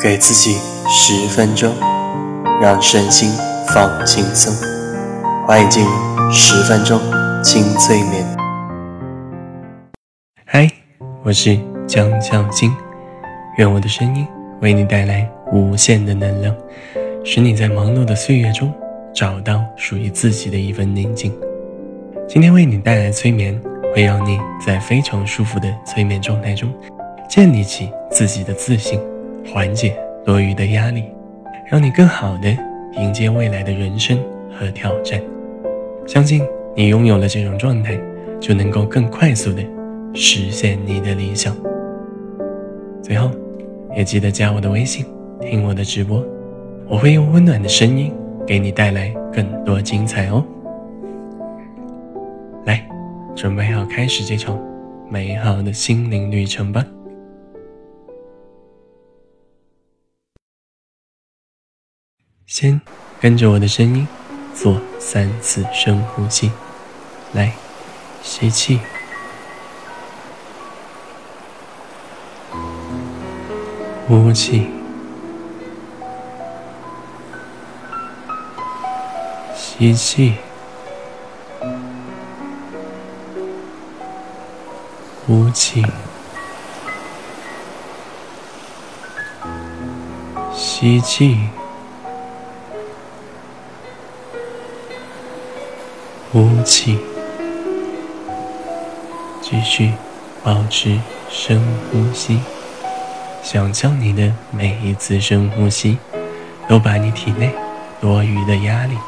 给自己十分钟，让身心放轻松。欢迎进入十分钟轻催眠。嗨，我是江小新，愿我的声音为你带来无限的能量，使你在忙碌的岁月中找到属于自己的一份宁静。今天为你带来催眠，会让你在非常舒服的催眠状态中，建立起自己的自信，缓解多余的压力，让你更好的迎接未来的人生和挑战。相信你拥有了这种状态，就能够更快速的实现你的理想。最后，也记得加我的微信，听我的直播，我会用温暖的声音给你带来更多精彩哦。来，准备好开始这场美好的心灵旅程吧。先跟着我的声音做三次深呼吸，来，吸气，呼气，吸气。呼气，吸气，呼气，继续保持深呼吸。想象你的每一次深呼吸，都把你体内多余的压力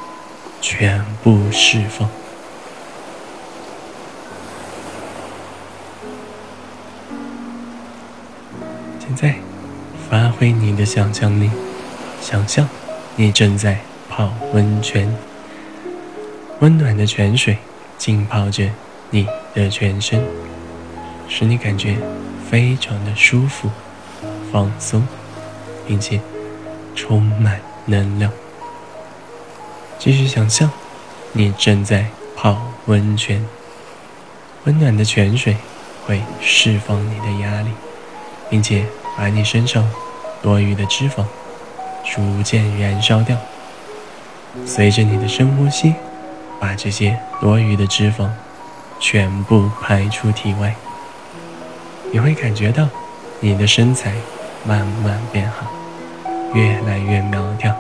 全部释放。现在，发挥你的想象力，想象你正在泡温泉，温暖的泉水浸泡着你的全身，使你感觉非常的舒服、放松，并且充满能量。继续想象，你正在泡温泉，温暖的泉水会释放你的压力。并且把你身上多余的脂肪逐渐燃烧掉，随着你的深呼吸，把这些多余的脂肪全部排出体外。你会感觉到你的身材慢慢变好，越来越苗条。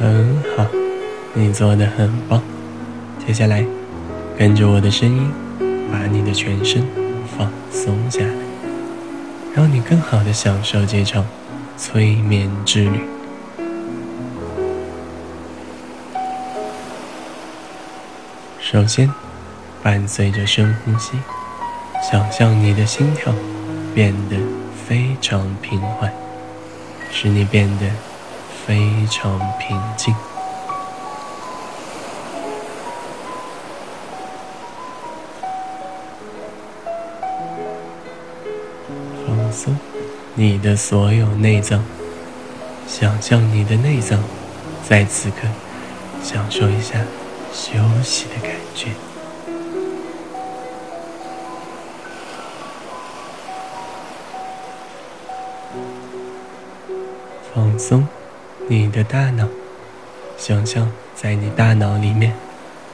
很好，你做的很棒。接下来，跟着我的声音，把你的全身放松下来，让你更好的享受这场催眠之旅。首先，伴随着深呼吸，想象你的心跳变得非常平缓，使你变得。非常平静，松你的所有内脏，想象你的内脏在此刻享受一下休息的感觉，放松。你的大脑，想象在你大脑里面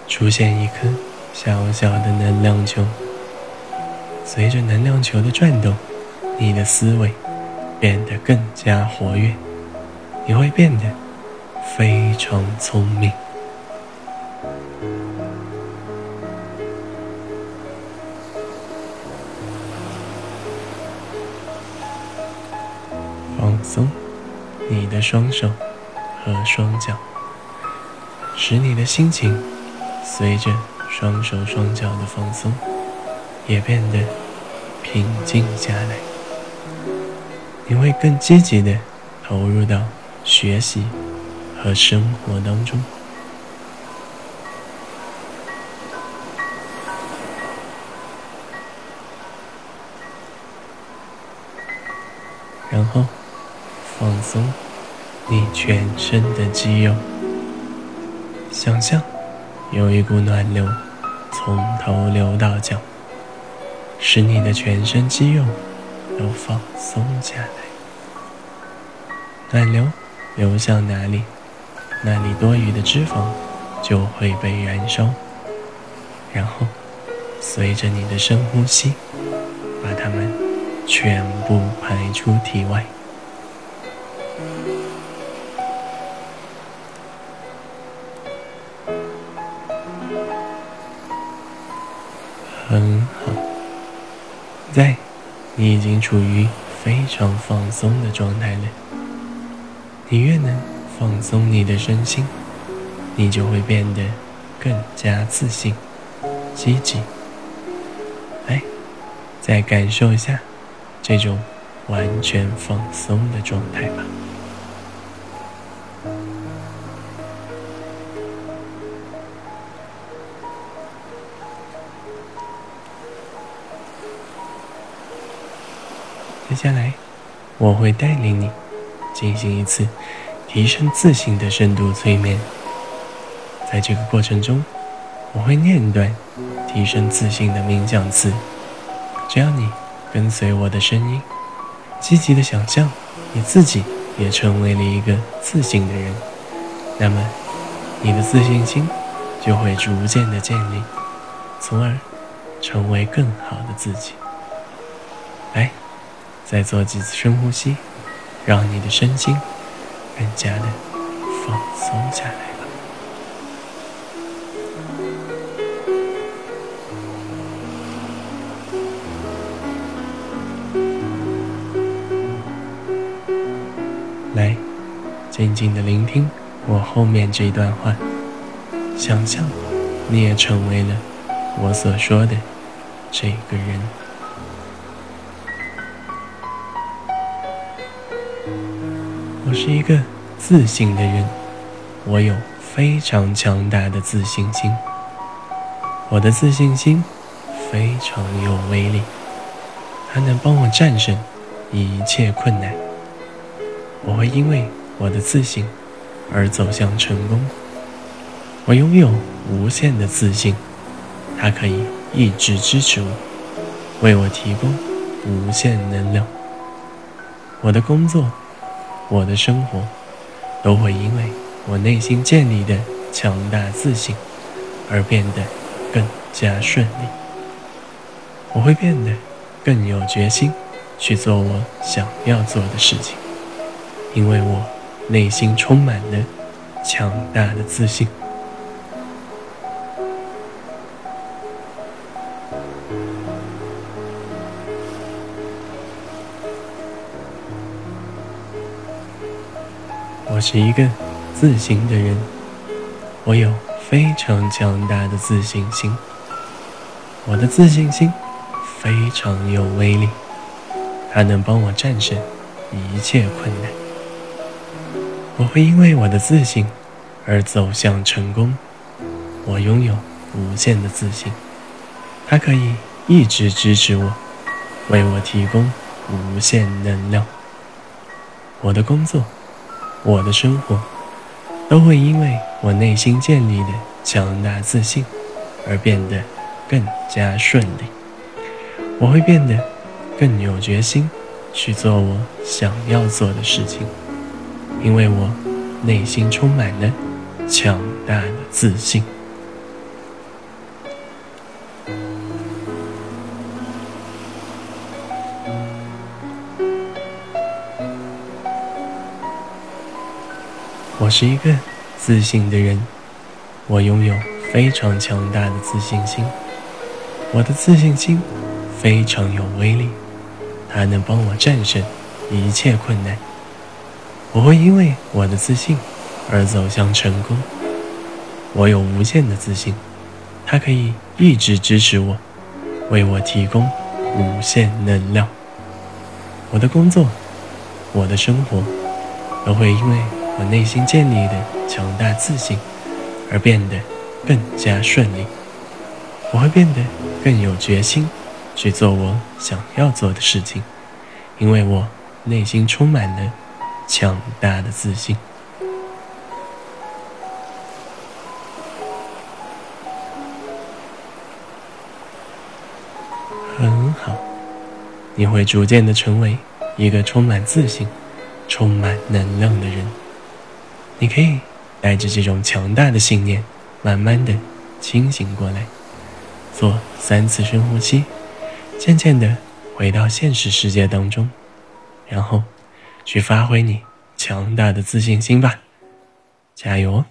出现一颗小小的能量球，随着能量球的转动，你的思维变得更加活跃，你会变得非常聪明。放松。你的双手和双脚，使你的心情随着双手双脚的放松，也变得平静下来。你会更积极的投入到学习和生活当中。然后。放松你全身的肌肉，想象有一股暖流从头流到脚，使你的全身肌肉都放松下来。暖流流向哪里，那里多余的脂肪就会被燃烧，然后随着你的深呼吸，把它们全部排出体外。很好，在你已经处于非常放松的状态了。你越能放松你的身心，你就会变得更加自信、积极。来，再感受一下这种完全放松的状态吧。接下来，我会带领你进行一次提升自信的深度催眠。在这个过程中，我会念一段提升自信的冥想词，只要你跟随我的声音，积极的想象你自己也成为了一个自信的人，那么你的自信心就会逐渐的建立，从而成为更好的自己。来。再做几次深呼吸，让你的身心更加的放松下来吧。来，静静的聆听我后面这一段话，想象你也成为了我所说的这个人。我是一个自信的人，我有非常强大的自信心。我的自信心非常有威力，它能帮我战胜一切困难。我会因为我的自信而走向成功。我拥有无限的自信，它可以一直支持我，为我提供无限能量。我的工作。我的生活都会因为我内心建立的强大自信而变得更加顺利。我会变得更有决心去做我想要做的事情，因为我内心充满了强大的自信。我是一个自信的人，我有非常强大的自信心。我的自信心非常有威力，它能帮我战胜一切困难。我会因为我的自信而走向成功。我拥有无限的自信，它可以一直支持我，为我提供无限能量。我的工作。我的生活都会因为我内心建立的强大自信而变得更加顺利。我会变得更有决心去做我想要做的事情，因为我内心充满了强大的自信。我是一个自信的人，我拥有非常强大的自信心。我的自信心非常有威力，它能帮我战胜一切困难。我会因为我的自信而走向成功。我有无限的自信，它可以一直支持我，为我提供无限能量。我的工作，我的生活，都会因为。我内心建立的强大自信，而变得更加顺利。我会变得更有决心去做我想要做的事情，因为我内心充满了强大的自信。很好，你会逐渐的成为一个充满自信、充满能量的人。你可以带着这种强大的信念，慢慢的清醒过来，做三次深呼吸，渐渐的回到现实世界当中，然后去发挥你强大的自信心吧，加油哦！